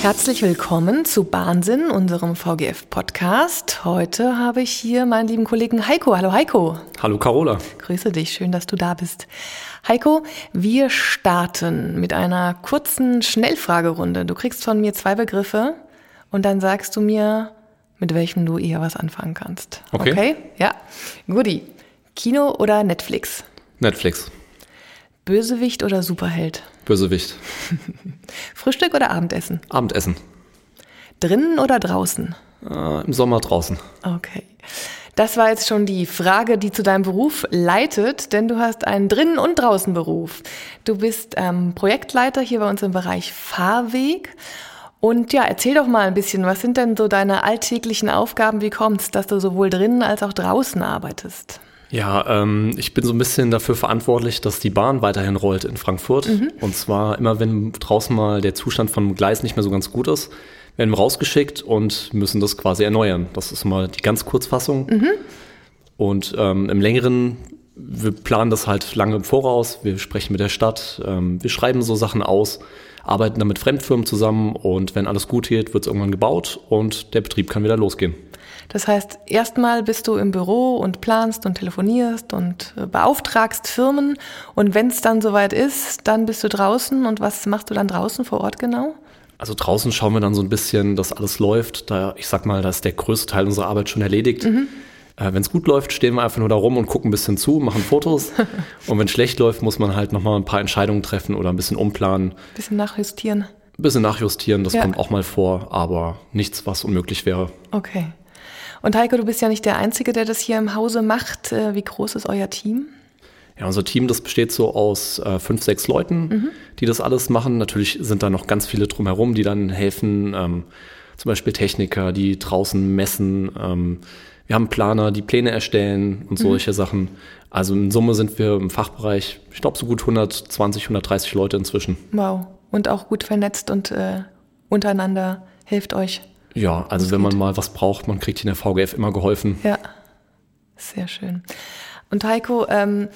Herzlich willkommen zu Bahnsinn, unserem VGF-Podcast. Heute habe ich hier meinen lieben Kollegen Heiko. Hallo Heiko. Hallo Carola. Grüße dich, schön, dass du da bist. Heiko, wir starten mit einer kurzen Schnellfragerunde. Du kriegst von mir zwei Begriffe und dann sagst du mir, mit welchem du eher was anfangen kannst. Okay. Okay? Ja. Guti. Kino oder Netflix? Netflix. Bösewicht oder Superheld? Bösewicht. Frühstück oder Abendessen? Abendessen. Drinnen oder draußen? Äh, Im Sommer draußen. Okay. Das war jetzt schon die Frage, die zu deinem Beruf leitet, denn du hast einen Drinnen- und Draußenberuf. Du bist ähm, Projektleiter hier bei uns im Bereich Fahrweg. Und ja, erzähl doch mal ein bisschen, was sind denn so deine alltäglichen Aufgaben? Wie kommt es, dass du sowohl drinnen als auch draußen arbeitest? Ja, ähm, ich bin so ein bisschen dafür verantwortlich, dass die Bahn weiterhin rollt in Frankfurt. Und zwar immer, wenn draußen mal der Zustand vom Gleis nicht mehr so ganz gut ist, werden wir rausgeschickt und müssen das quasi erneuern. Das ist mal die ganz Kurzfassung. Und ähm, im längeren, wir planen das halt lange im Voraus, wir sprechen mit der Stadt, ähm, wir schreiben so Sachen aus, arbeiten dann mit Fremdfirmen zusammen und wenn alles gut geht, wird es irgendwann gebaut und der Betrieb kann wieder losgehen. Das heißt, erstmal bist du im Büro und planst und telefonierst und äh, beauftragst Firmen. Und wenn es dann soweit ist, dann bist du draußen. Und was machst du dann draußen vor Ort genau? Also draußen schauen wir dann so ein bisschen, dass alles läuft. Da, ich sag mal, da ist der größte Teil unserer Arbeit schon erledigt. Äh, wenn es gut läuft, stehen wir einfach nur da rum und gucken ein bisschen zu, machen Fotos. und wenn es schlecht läuft, muss man halt nochmal ein paar Entscheidungen treffen oder ein bisschen umplanen, Bisschen nachjustieren. ein bisschen nachjustieren. Das Ja. kommt auch mal vor, aber nichts, was unmöglich wäre. Okay. Und Heiko, du bist ja nicht der Einzige, der das hier im Hause macht. Äh, Wie groß ist euer Team? Ja, unser Team, das besteht so aus äh, fünf, sechs Leuten, die das alles machen. Natürlich sind da noch ganz viele drumherum, die dann helfen. Ähm, zum Beispiel Techniker, die draußen messen. Ähm, wir haben Planer, die Pläne erstellen und solche Sachen. Also in Summe sind wir im Fachbereich, ich glaube, so gut 120, 130 Leute inzwischen. Wow. Und auch gut vernetzt und äh, untereinander hilft euch. Ja, also wenn man mal was braucht, man kriegt hier in der VGF immer geholfen. Ja, sehr schön. Und Heiko, ähm,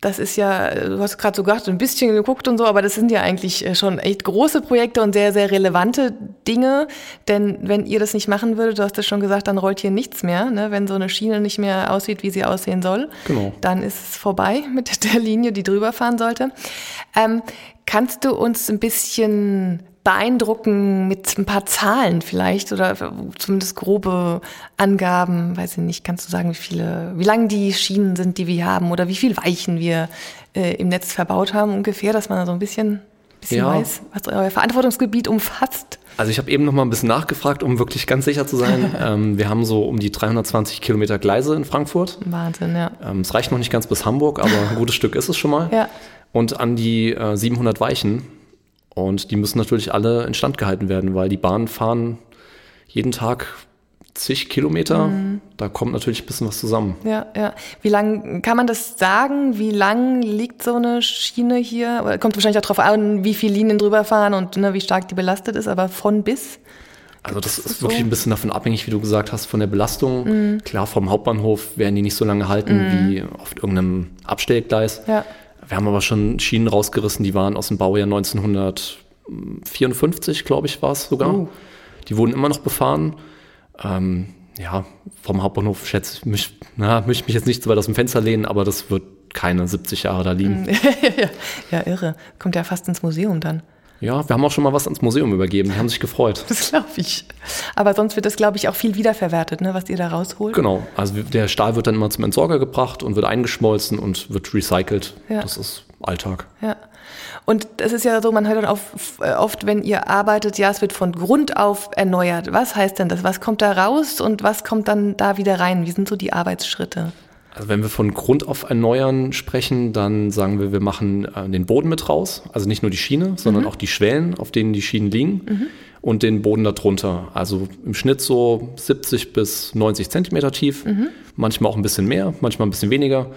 das ist ja, du hast gerade so gesagt, ein bisschen geguckt und so, aber das sind ja eigentlich äh, schon echt große Projekte und sehr, sehr relevante Dinge. Denn wenn ihr das nicht machen würdet, du hast es schon gesagt, dann rollt hier nichts mehr. Ne? Wenn so eine Schiene nicht mehr aussieht, wie sie aussehen soll, Genau. dann ist es vorbei mit der Linie, die drüber fahren sollte. Ähm, kannst du uns ein bisschen beeindrucken mit ein paar Zahlen vielleicht oder zumindest grobe Angaben, weiß ich nicht, kannst du sagen, wie viele, wie lang die Schienen sind, die wir haben oder wie viel Weichen wir äh, im Netz verbaut haben ungefähr, dass man so ein bisschen, bisschen Ja. weiß, was euer Verantwortungsgebiet umfasst? Also ich habe eben noch mal ein bisschen nachgefragt, um wirklich ganz sicher zu sein. ähm, wir haben so um die 320 Kilometer Gleise in Frankfurt. Wahnsinn, ja. Ähm, es reicht noch nicht ganz bis Hamburg, aber ein gutes Stück ist es schon mal. Ja. Und an die äh, 700 Weichen. Und die müssen natürlich alle instand gehalten werden, weil die Bahnen fahren jeden Tag zig Kilometer. Mhm. Da kommt natürlich ein bisschen was zusammen. Ja, ja. Wie lang kann man das sagen? Wie lang liegt so eine Schiene hier? Oder Kommt wahrscheinlich auch darauf an, wie viele Linien drüber fahren und ne, wie stark die belastet ist, aber von bis? Also das ist so? wirklich ein bisschen davon abhängig, wie du gesagt hast, von der Belastung. Mhm. Klar, vom Hauptbahnhof werden die nicht so lange halten wie auf irgendeinem Abstellgleis. Ja. Wir haben aber schon Schienen rausgerissen, die waren aus dem Baujahr 1954, glaube ich, war es sogar. Oh. Die wurden immer noch befahren. Ähm, ja, vom Hauptbahnhof schätze ich mich, na, möchte ich mich jetzt nicht so weit aus dem Fenster lehnen, aber das wird keine 70 Jahre da liegen. Ja, irre. Kommt ja fast ins Museum dann. Ja, wir haben auch schon mal was ans Museum übergeben, die haben sich gefreut. Das glaube ich. Aber sonst wird das, glaube ich, auch viel wiederverwertet, ne, was ihr da rausholt. Genau, also der Stahl wird dann immer zum Entsorger gebracht und wird eingeschmolzen und wird recycelt. Ja. Das ist Alltag. Ja. Und es ist ja so, man hört dann auf, äh, oft, wenn ihr arbeitet, ja, es wird von Grund auf erneuert. Was heißt denn das? Was kommt da raus und was kommt dann da wieder rein? Wie sind so die Arbeitsschritte? Also wenn wir von Grund auf erneuern sprechen, dann sagen wir, wir machen äh, den Boden mit raus. Also nicht nur die Schiene, sondern auch die Schwellen, auf denen die Schienen liegen und den Boden darunter. Also im Schnitt so 70 bis 90 Zentimeter tief, manchmal auch ein bisschen mehr, manchmal ein bisschen weniger.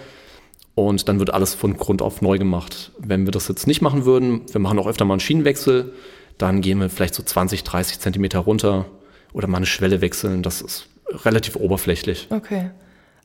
Und dann wird alles von Grund auf neu gemacht. Wenn wir das jetzt nicht machen würden, wir machen auch öfter mal einen Schienenwechsel, dann gehen wir vielleicht so 20, 30 Zentimeter runter oder mal eine Schwelle wechseln. Das ist relativ oberflächlich. Okay.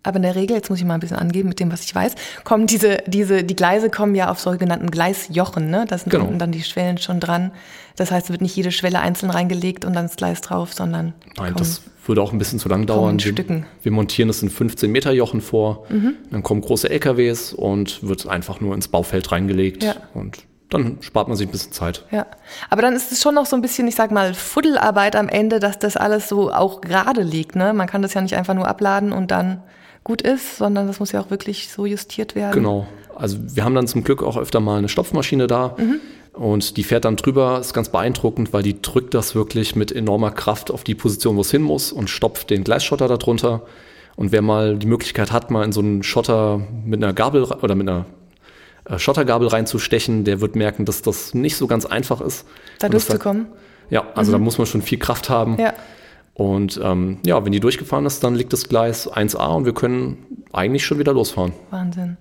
Aber in der Regel, jetzt muss ich mal ein bisschen angeben mit dem, was ich weiß, kommen diese, diese, die Gleise kommen ja auf sogenannten Gleisjochen, ne? Da sind Genau. unten dann die Schwellen schon dran. Das heißt, es wird nicht jede Schwelle einzeln reingelegt und dann das Gleis drauf, sondern Nein, kommen- das würde auch ein bisschen zu lang dauern. Wir, Stücken. Mhm. wir montieren es in 15 Meter Jochen vor, dann kommen große LKWs und wird einfach nur ins Baufeld reingelegt Ja. und dann spart man sich ein bisschen Zeit. Ja, aber dann ist es schon noch so ein bisschen, ich sag mal, Fuddelarbeit am Ende, dass das alles so auch gerade liegt. Ne? Man kann das ja nicht einfach nur abladen und dann gut ist, sondern das muss ja auch wirklich so justiert werden. Genau. Also wir haben dann zum Glück auch öfter mal eine Stopfmaschine da und die fährt dann drüber, ist ganz beeindruckend, weil die drückt das wirklich mit enormer Kraft auf die Position, wo es hin muss und stopft den Gleisschotter darunter. Und wer mal die Möglichkeit hat, mal in so einen Schotter mit einer Gabel oder mit einer äh, Schottergabel reinzustechen, der wird merken, dass das nicht so ganz einfach ist. Da durchzukommen. Ja, also da muss man schon viel Kraft haben. Ja. Und ähm, ja, wenn die durchgefahren ist, dann liegt das Gleis 1a und wir können eigentlich schon wieder losfahren. Wahnsinn.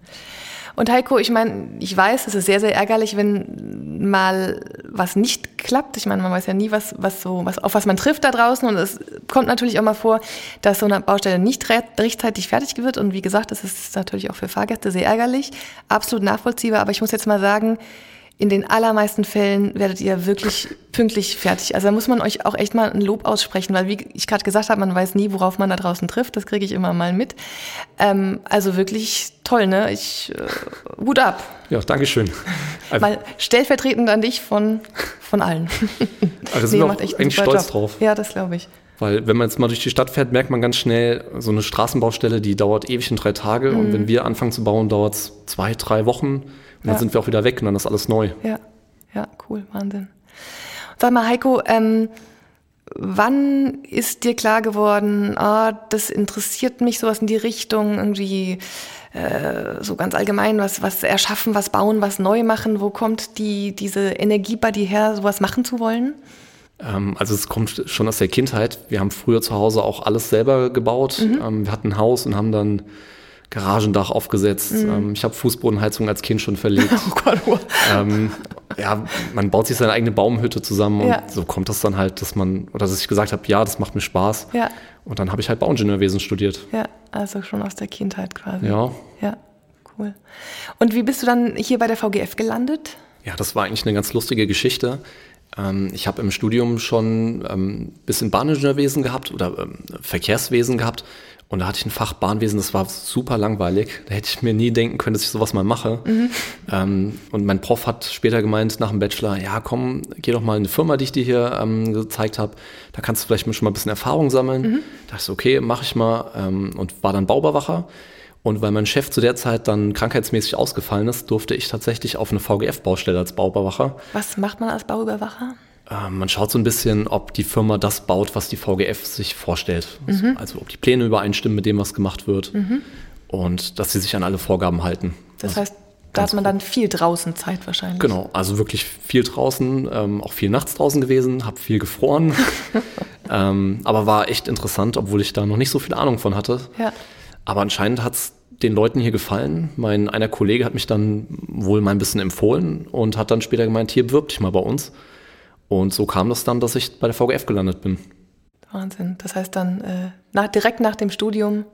Und Heiko, ich meine, ich weiß, es ist sehr, sehr ärgerlich, wenn mal was nicht klappt. Ich meine, man weiß ja nie, was, was so, was, auf was man trifft da draußen. Und es kommt natürlich auch mal vor, dass so eine Baustelle nicht re rechtzeitig fertig wird. Und wie gesagt, das ist natürlich auch für Fahrgäste sehr ärgerlich. Absolut nachvollziehbar. Aber ich muss jetzt mal sagen, in den allermeisten Fällen werdet ihr wirklich pünktlich fertig. Also da muss man euch auch echt mal ein Lob aussprechen, weil wie ich gerade gesagt habe, man weiß nie, worauf man da draußen trifft. Das kriege ich immer mal mit. Ähm, also wirklich toll, ne? Ich äh, Hut ab. Ja, Dankeschön. Also, Mal stellvertretend an dich von, von allen. also sind wir auch eigentlich super stolz Job. drauf. Ja, das glaube ich. Weil wenn man jetzt mal durch die Stadt fährt, merkt man ganz schnell, so eine Straßenbaustelle, die dauert ewig in drei Tage. Und wenn wir anfangen zu bauen, dauert es zwei, drei Wochen. Dann Ja. sind wir auch wieder weg und dann ist alles neu. Ja, ja, cool, Wahnsinn. Sag mal, Heiko, ähm, wann ist dir klar geworden, ah, das interessiert mich sowas in die Richtung, irgendwie äh, so ganz allgemein, was, was erschaffen, was bauen, was neu machen? Wo kommt die, diese Energie bei dir her, sowas machen zu wollen? Ähm, also es kommt schon aus der Kindheit. Wir haben früher zu Hause auch alles selber gebaut. Ähm, wir hatten ein Haus und haben dann Garagendach aufgesetzt. Ähm, ich habe Fußbodenheizung als Kind schon verlegt. Oh Gott, oh. ähm, ja, man baut sich seine eigene Baumhütte zusammen und Ja. so kommt das dann halt, dass man, oder dass ich gesagt habe, ja, das macht mir Spaß. Ja. Und dann habe ich halt Bauingenieurwesen studiert. Ja, also schon aus der Kindheit quasi. Ja. Ja, cool. Und wie bist du dann hier bei der VGF gelandet? Ja, das war eigentlich eine ganz lustige Geschichte. Ähm, ich habe im Studium schon ähm, ein bisschen Bahningenieurwesen gehabt oder ähm, Verkehrswesen gehabt. Und da hatte ich ein Fach Bahnwesen, das war super langweilig. Da hätte ich mir nie denken können, dass ich sowas mal mache. Ähm, und mein Prof hat später gemeint nach dem Bachelor, ja komm, geh doch mal in eine Firma, die ich dir hier ähm, gezeigt habe. Da kannst du vielleicht schon mal ein bisschen Erfahrung sammeln. Da dachte ich, so, okay, mache ich mal. Ähm, und war dann Bauüberwacher. Und weil mein Chef zu der Zeit dann krankheitsmäßig ausgefallen ist, durfte ich tatsächlich auf eine VGF-Baustelle als Bauüberwacher. Was macht man als Bauüberwacher? Ähm, man schaut so ein bisschen, ob die Firma das baut, was die VGF sich vorstellt. Also, Mhm. also ob die Pläne übereinstimmen mit dem, was gemacht wird. Und dass sie sich an alle Vorgaben halten. Das Also heißt, da hat man dann viel draußen Zeit wahrscheinlich. Genau, also wirklich viel draußen, ähm, auch viel nachts draußen gewesen, habe viel gefroren. ähm, aber war echt interessant, obwohl ich da noch nicht so viel Ahnung von hatte. Ja. Aber anscheinend hat es den Leuten hier gefallen. Mein einer Kollege hat mich dann wohl mal ein bisschen empfohlen und hat dann später gemeint, hier bewirb dich mal bei uns. Und so kam das dann, dass ich bei der VGF gelandet bin. Wahnsinn. Das heißt dann, äh, nach, direkt nach dem Studium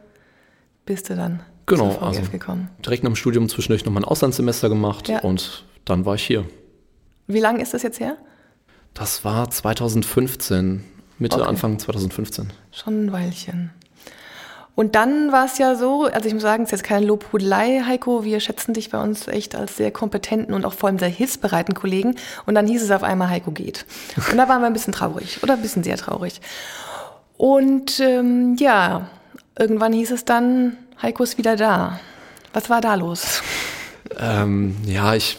bist du dann Genau, zur VGF also- gekommen. Direkt nach dem Studium zwischendurch nochmal ein Auslandssemester gemacht Ja. und dann war ich hier. Wie lange ist das jetzt her? Das war 2015, Mitte, Okay. Anfang 2015. Schon ein Weilchen. Und dann war es ja so, also ich muss sagen, es ist jetzt keine Lobhudelei, Heiko, wir schätzen dich bei uns echt als sehr kompetenten und auch vor allem sehr hilfsbereiten Kollegen. Und dann hieß es auf einmal, Heiko geht. Und da waren wir ein bisschen traurig oder ein bisschen sehr traurig. Und ähm, ja, irgendwann hieß es dann, Heiko ist wieder da. Was war da los? Ähm, ja, ich,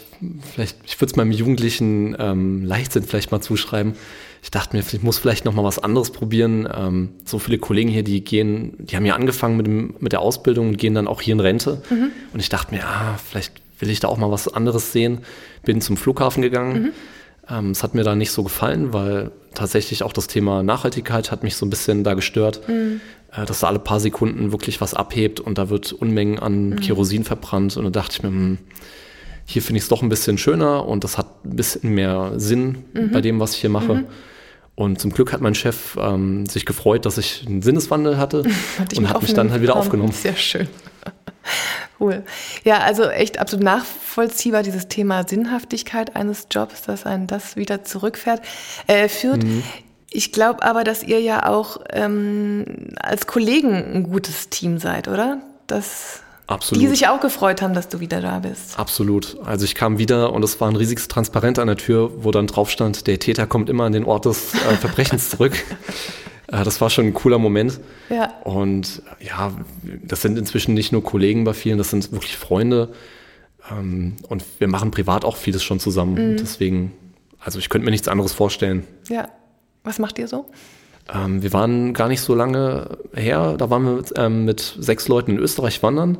vielleicht, ich würde es meinem jugendlichen ähm, Leichtsinn vielleicht mal zuschreiben. Ich dachte mir, ich muss vielleicht noch mal was anderes probieren. Ähm, so viele Kollegen hier, die gehen, die haben ja angefangen mit, dem, mit der Ausbildung und gehen dann auch hier in Rente. Und ich dachte mir, ah, vielleicht will ich da auch mal was anderes sehen. Bin zum Flughafen gegangen. Ähm, es hat mir da nicht so gefallen, weil tatsächlich auch das Thema Nachhaltigkeit hat mich so ein bisschen da gestört, äh, dass da alle paar Sekunden wirklich was abhebt und da wird Unmengen an Kerosin verbrannt. Und da dachte ich mir, hm, hier finde ich es doch ein bisschen schöner und das hat ein bisschen mehr Sinn bei dem, was ich hier mache. Und zum Glück hat mein Chef ähm, sich gefreut, dass ich einen Sinneswandel hatte Hat und hat mich dann halt wieder aufgenommen. Sehr schön. Cool. Ja, also echt absolut nachvollziehbar dieses Thema Sinnhaftigkeit eines Jobs, dass einen das wieder zurückfährt, äh, führt. Mhm. Ich glaube aber, dass ihr ja auch ähm, als Kollegen ein gutes Team seid, oder? Dass Absolut. die sich auch gefreut haben, dass du wieder da bist. Absolut. Also ich kam wieder und es war ein riesiges Transparent an der Tür, wo dann drauf stand, der Täter kommt immer an den Ort des äh, Verbrechens zurück. Äh, das war schon ein cooler Moment. Ja. Und ja, das sind inzwischen nicht nur Kollegen bei vielen, das sind wirklich Freunde. Ähm, und wir machen privat auch vieles schon zusammen. Mhm. Deswegen, also ich könnte mir nichts anderes vorstellen. Ja. Was macht ihr so? Ähm, wir waren gar nicht so lange her, da waren wir mit, ähm, mit sechs Leuten in Österreich wandern.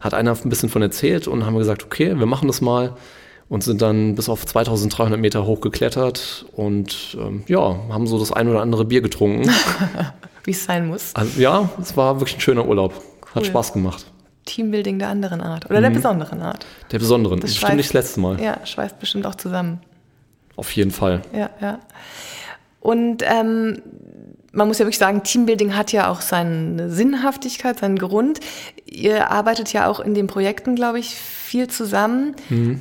Hat einer ein bisschen von erzählt und haben gesagt, okay, wir machen das mal und sind dann bis auf 2300 Meter hochgeklettert und ähm, ja, haben so das ein oder andere Bier getrunken. Wie es sein muss. Also, ja, es war wirklich ein schöner Urlaub. Hat Cool. Spaß gemacht. Teambuilding der anderen Art. Oder der besonderen Art. Der besonderen. Das Bestimmt schweißt- nicht das letzte Mal. Ja, schweißt bestimmt auch zusammen. Auf jeden Fall. Ja, ja. Und ähm, man muss ja wirklich sagen, Teambuilding hat ja auch seine Sinnhaftigkeit, seinen Grund. Ihr arbeitet ja auch in den Projekten, glaube ich, viel zusammen.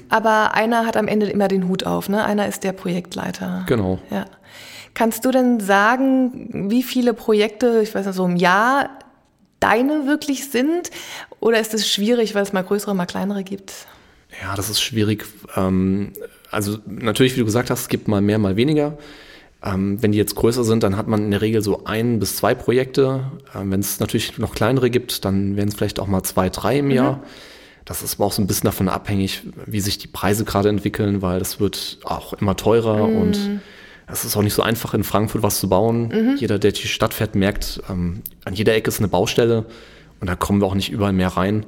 Aber einer hat am Ende immer den Hut auf, ne? Einer ist der Projektleiter. Genau. Ja. Kannst du denn sagen, wie viele Projekte, ich weiß nicht, so im Jahr deine wirklich sind? Oder ist es schwierig, weil es mal größere, mal kleinere gibt? Ja, das ist schwierig. Ähm, also natürlich, wie du gesagt hast, es gibt mal mehr, mal weniger. Ähm, wenn die jetzt größer sind, dann hat man in der Regel so ein bis zwei Projekte. Ähm, wenn es natürlich noch kleinere gibt, dann werden es vielleicht auch mal zwei, drei im Jahr. Das ist aber auch so ein bisschen davon abhängig, wie sich die Preise gerade entwickeln, weil das wird auch immer teurer und es ist auch nicht so einfach in Frankfurt was zu bauen. Jeder, der durch die Stadt fährt, merkt, ähm, an jeder Ecke ist eine Baustelle und da kommen wir auch nicht überall mehr rein.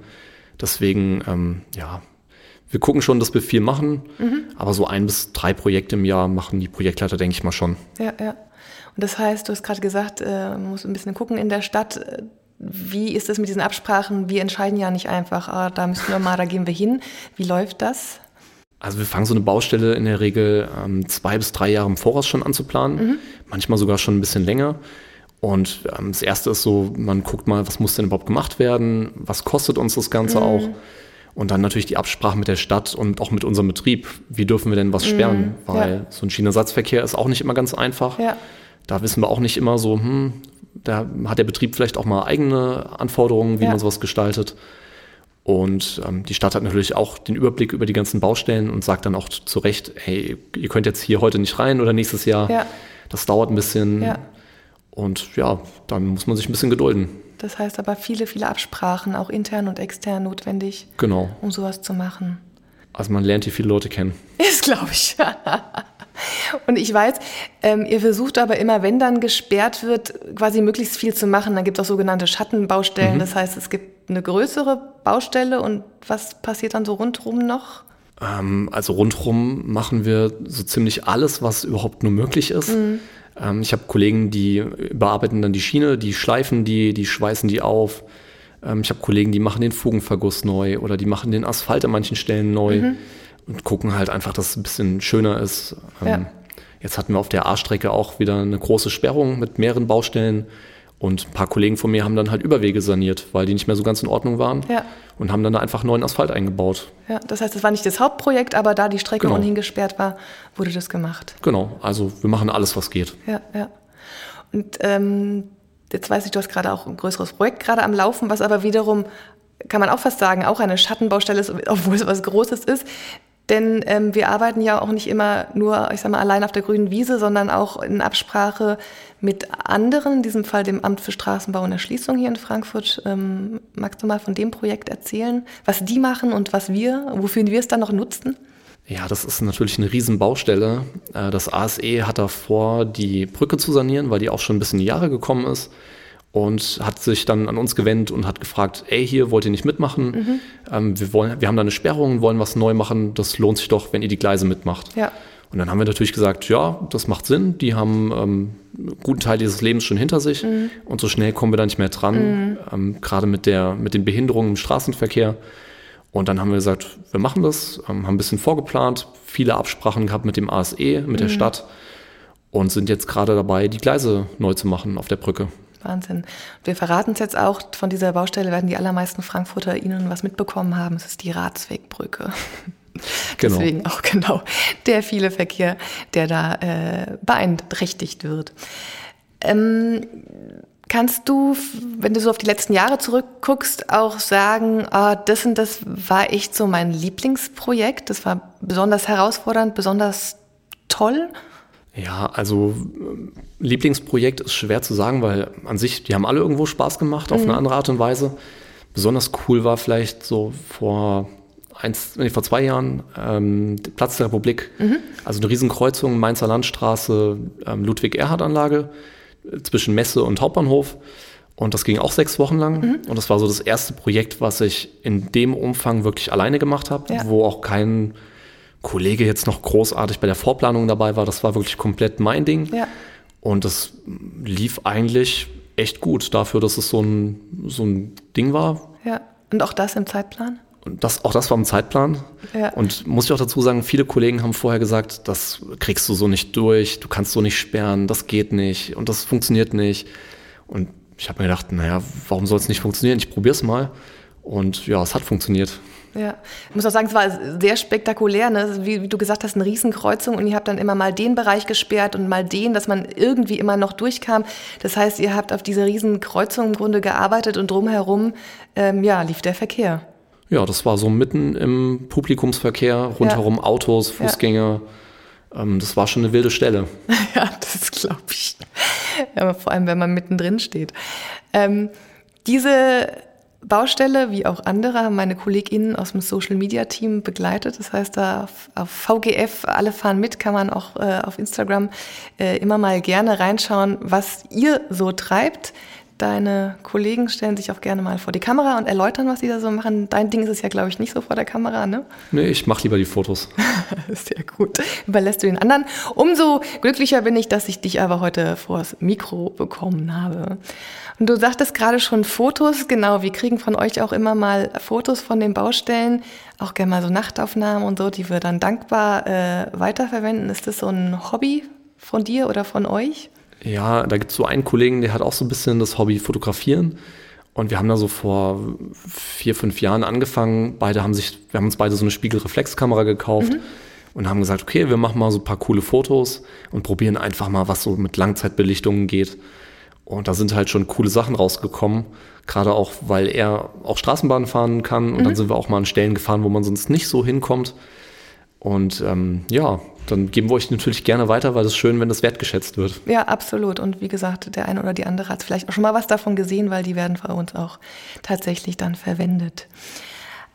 Deswegen, ähm, ja, wir gucken schon, dass wir viel machen, aber so ein bis drei Projekte im Jahr machen die Projektleiter, denke ich mal schon. Ja, ja. Und das heißt, du hast gerade gesagt, äh, man muss ein bisschen gucken in der Stadt. Wie ist das mit diesen Absprachen? Wir entscheiden ja nicht einfach, ah, da müssen wir mal, da gehen wir hin. Wie läuft das? Also wir fangen so eine Baustelle in der Regel ähm, zwei bis drei Jahre im Voraus schon an zu planen, manchmal sogar schon ein bisschen länger. Und ähm, das erste ist so, man guckt mal, was muss denn überhaupt gemacht werden, was kostet uns das Ganze auch. Und dann natürlich die Absprache mit der Stadt und auch mit unserem Betrieb. Wie dürfen wir denn was sperren? Weil ja. so ein Schienenersatzverkehr ist auch nicht immer ganz einfach. Ja. Da wissen wir auch nicht immer so, hm, da hat der Betrieb vielleicht auch mal eigene Anforderungen, wie Ja. man sowas gestaltet. Und ähm, die Stadt hat natürlich auch den Überblick über die ganzen Baustellen und sagt dann auch zu Recht, hey, ihr könnt jetzt hier heute nicht rein oder nächstes Jahr. Ja. Das dauert ein bisschen. Und ja, dann muss man sich ein bisschen gedulden. Das heißt aber viele, viele Absprachen, auch intern und extern notwendig, Genau. um sowas zu machen. Also man lernt hier viele Leute kennen. Ist, glaube ich. Und ich weiß, ähm, ihr versucht aber immer, wenn dann gesperrt wird, quasi möglichst viel zu machen. Dann gibt es auch sogenannte Schattenbaustellen. Das heißt, es gibt eine größere Baustelle und was passiert dann so rundherum noch? Ähm, also rundherum machen wir so ziemlich alles, was überhaupt nur möglich ist. Ähm, ich habe Kollegen, die bearbeiten dann die Schiene, die schleifen die, die schweißen die auf. Ähm, ich habe Kollegen, die machen den Fugenverguss neu oder die machen den Asphalt an manchen Stellen neu und gucken halt einfach, dass es ein bisschen schöner ist. Ähm, Ja. Jetzt hatten wir auf der A-Strecke auch wieder eine große Sperrung mit mehreren Baustellen. Und ein paar Kollegen von mir haben dann halt Überwege saniert, weil die nicht mehr so ganz in Ordnung waren. Ja. Und haben dann da einfach neuen Asphalt eingebaut. Ja, das heißt, es war nicht das Hauptprojekt, aber da die Strecke Genau. ohnehin gesperrt war, wurde das gemacht. Genau, also wir machen alles, was geht. Ja, ja. Und ähm, jetzt weiß ich, du hast gerade auch ein größeres Projekt gerade am Laufen, was aber wiederum, kann man auch fast sagen, auch eine Schattenbaustelle ist, obwohl es was Großes ist. Denn ähm, wir arbeiten ja auch nicht immer nur, ich sag mal, allein auf der grünen Wiese, sondern auch in Absprache mit anderen, in diesem Fall dem Amt für Straßenbau und Erschließung hier in Frankfurt. Ähm, magst du mal von dem Projekt erzählen, was die machen und was wir, wofür wir es dann noch nutzen? Ja, das ist natürlich eine Riesenbaustelle. Äh, Das ASE hat davor, die Brücke zu sanieren, weil die auch schon ein bisschen in die Jahre gekommen ist. Und hat sich dann an uns gewendet und hat gefragt, ey, hier wollt ihr nicht mitmachen? Ähm, wir, wollen, wir haben da eine Sperrung, wollen was neu machen. Das lohnt sich doch, wenn ihr die Gleise mitmacht. Ja. Und dann haben wir natürlich gesagt, ja, das macht Sinn. Die haben ähm, einen guten Teil dieses Lebens schon hinter sich und so schnell kommen wir da nicht mehr dran, ähm, gerade mit, der, mit den Behinderungen im Straßenverkehr. Und dann haben wir gesagt, wir machen das, ähm, haben ein bisschen vorgeplant, viele Absprachen gehabt mit dem ASE, mit der Stadt. und sind jetzt gerade dabei, die Gleise neu zu machen auf der Brücke. Wahnsinn. Wir verraten es jetzt auch, von dieser Baustelle werden die allermeisten Frankfurter Ihnen was mitbekommen haben. Es ist die Ratswegbrücke. Genau. Deswegen auch genau der viele Verkehr, der da äh, beeinträchtigt wird. Ähm, kannst du, wenn du so auf die letzten Jahre zurückguckst, auch sagen, ah, das und das war echt so mein Lieblingsprojekt, das war besonders herausfordernd, besonders toll? Ja, also Lieblingsprojekt ist schwer zu sagen, weil an sich, die haben alle irgendwo Spaß gemacht, auf mhm. eine andere Art und Weise. Besonders cool war vielleicht so vor eins, nee, vor zwei Jahren ähm, Platz der Republik, mhm. also eine Riesenkreuzung, Mainzer Landstraße, ähm, Ludwig-Erhard-Anlage äh, zwischen Messe und Hauptbahnhof. Und das ging auch sechs Wochen lang. Mhm. Und das war so das erste Projekt, was ich in dem Umfang wirklich alleine gemacht habe, ja. wo auch kein Kollege jetzt noch großartig bei der Vorplanung dabei war. Das war wirklich komplett mein Ding. Ja. Und das lief eigentlich echt gut dafür, dass es so ein, so ein Ding war. Ja, und auch das im Zeitplan? Und das, auch das war im Zeitplan. Ja. Und muss ich auch dazu sagen, viele Kollegen haben vorher gesagt, das kriegst du so nicht durch, du kannst so nicht sperren, das geht nicht und das funktioniert nicht. Und ich habe mir gedacht, naja, warum soll es nicht funktionieren? Ich probiere es mal. Und ja, es hat funktioniert. Ja, ich muss auch sagen, es war sehr spektakulär, ne? wie, wie, du gesagt hast, eine Riesenkreuzung und ihr habt dann immer mal den Bereich gesperrt und mal den, dass man irgendwie immer noch durchkam. Das heißt, ihr habt auf diese Riesenkreuzung im Grunde gearbeitet und drumherum ähm, ja, lief der Verkehr. Ja, das war so mitten im Publikumsverkehr, rundherum ja. Autos, Fußgänger. Ja. Ähm, das war schon eine wilde Stelle. ja, das glaube ich. Ja, vor allem, wenn man mittendrin steht. Ähm, diese Baustelle, wie auch andere, haben meine KollegInnen aus dem Social Media Team begleitet. Das heißt, da auf, VGF, alle fahren mit, kann man auch äh, auf Instagram äh, immer mal gerne reinschauen, was ihr so treibt. Deine Kollegen stellen sich auch gerne mal vor die Kamera und erläutern, was sie da so machen. Dein Ding ist es ja, glaube ich, nicht so vor der Kamera, ne? Nee, ich mache lieber die Fotos. Sehr gut. Überlässt du den anderen. Umso glücklicher bin ich, dass ich dich aber heute vors Mikro bekommen habe. Und du sagtest gerade schon Fotos, genau, wir kriegen von euch auch immer mal Fotos von den Baustellen, auch gerne mal so Nachtaufnahmen und so, die wir dann dankbar äh, weiterverwenden. Ist das so ein Hobby von dir oder von euch? Ja, da gibt es so einen Kollegen, der hat auch so ein bisschen das Hobby Fotografieren. Und wir haben da so vor vier, fünf Jahren angefangen. Beide haben sich, wir haben uns beide so eine Spiegelreflexkamera gekauft mhm. und haben gesagt, okay, wir machen mal so ein paar coole Fotos und probieren einfach mal, was so mit Langzeitbelichtungen geht. Und da sind halt schon coole Sachen rausgekommen. Gerade auch, weil er auch Straßenbahn fahren kann. Und mhm. dann sind wir auch mal an Stellen gefahren, wo man sonst nicht so hinkommt. Und ähm, ja, dann geben wir euch natürlich gerne weiter, weil es ist schön, wenn das wertgeschätzt wird. Ja, absolut. Und wie gesagt, der eine oder die andere hat vielleicht auch schon mal was davon gesehen, weil die werden bei uns auch tatsächlich dann verwendet.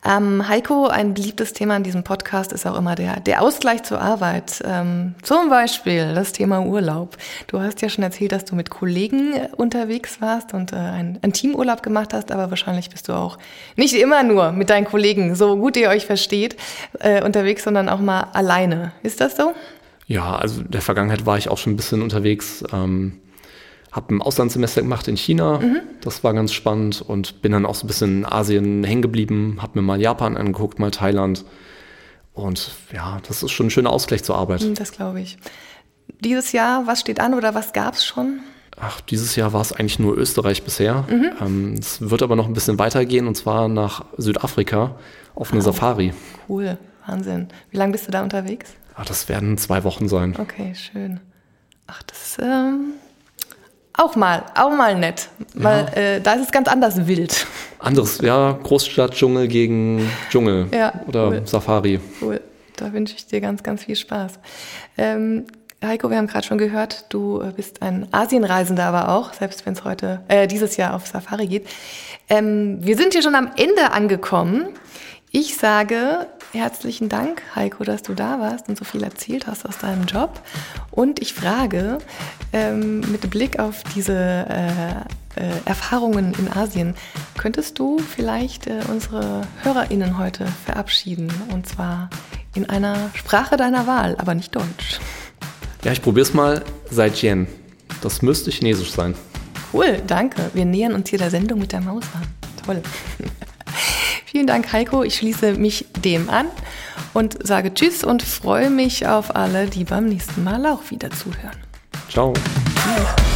Ähm, Heiko, ein beliebtes Thema in diesem Podcast ist auch immer der, der Ausgleich zur Arbeit. Ähm, zum Beispiel das Thema Urlaub. Du hast ja schon erzählt, dass du mit Kollegen unterwegs warst und äh, ein, ein Teamurlaub gemacht hast, aber wahrscheinlich bist du auch nicht immer nur mit deinen Kollegen, so gut ihr euch versteht, äh, unterwegs, sondern auch mal alleine. Ist das so? Ja, also in der Vergangenheit war ich auch schon ein bisschen unterwegs. Ähm habe ein Auslandssemester gemacht in China, mhm. das war ganz spannend und bin dann auch so ein bisschen in Asien hängen geblieben, habe mir mal Japan angeguckt, mal Thailand. Und ja, das ist schon ein schöner Ausgleich zur Arbeit. Mhm, das glaube ich. Dieses Jahr, was steht an oder was gab es schon? Ach, dieses Jahr war es eigentlich nur Österreich bisher. Mhm. Ähm, es wird aber noch ein bisschen weitergehen und zwar nach Südafrika auf eine oh, Safari. Cool, Wahnsinn. Wie lange bist du da unterwegs? Ach, das werden zwei Wochen sein. Okay, schön. Ach, das ähm, auch mal, auch mal nett. Weil ja. äh, da ist es ganz anders wild. Anderes, ja, Großstadt, Dschungel gegen Dschungel ja, oder cool. Safari. Cool. Da wünsche ich dir ganz, ganz viel Spaß. Ähm, Heiko, wir haben gerade schon gehört, du bist ein Asienreisender aber auch, selbst wenn es heute, äh, dieses Jahr auf Safari geht. Ähm, wir sind hier schon am Ende angekommen. Ich sage herzlichen Dank, Heiko, dass du da warst und so viel erzählt hast aus deinem Job. Und ich frage, ähm, mit Blick auf diese äh, äh, Erfahrungen in Asien, könntest du vielleicht äh, unsere HörerInnen heute verabschieden? Und zwar in einer Sprache deiner Wahl, aber nicht Deutsch. Ja, ich probiere es mal. Seitjen. Das müsste Chinesisch sein. Cool, danke. Wir nähern uns hier der Sendung mit der Maus an. Toll. Vielen Dank, Heiko. Ich schließe mich dem an und sage Tschüss und freue mich auf alle, die beim nächsten Mal auch wieder zuhören. Ciao. Tschüss.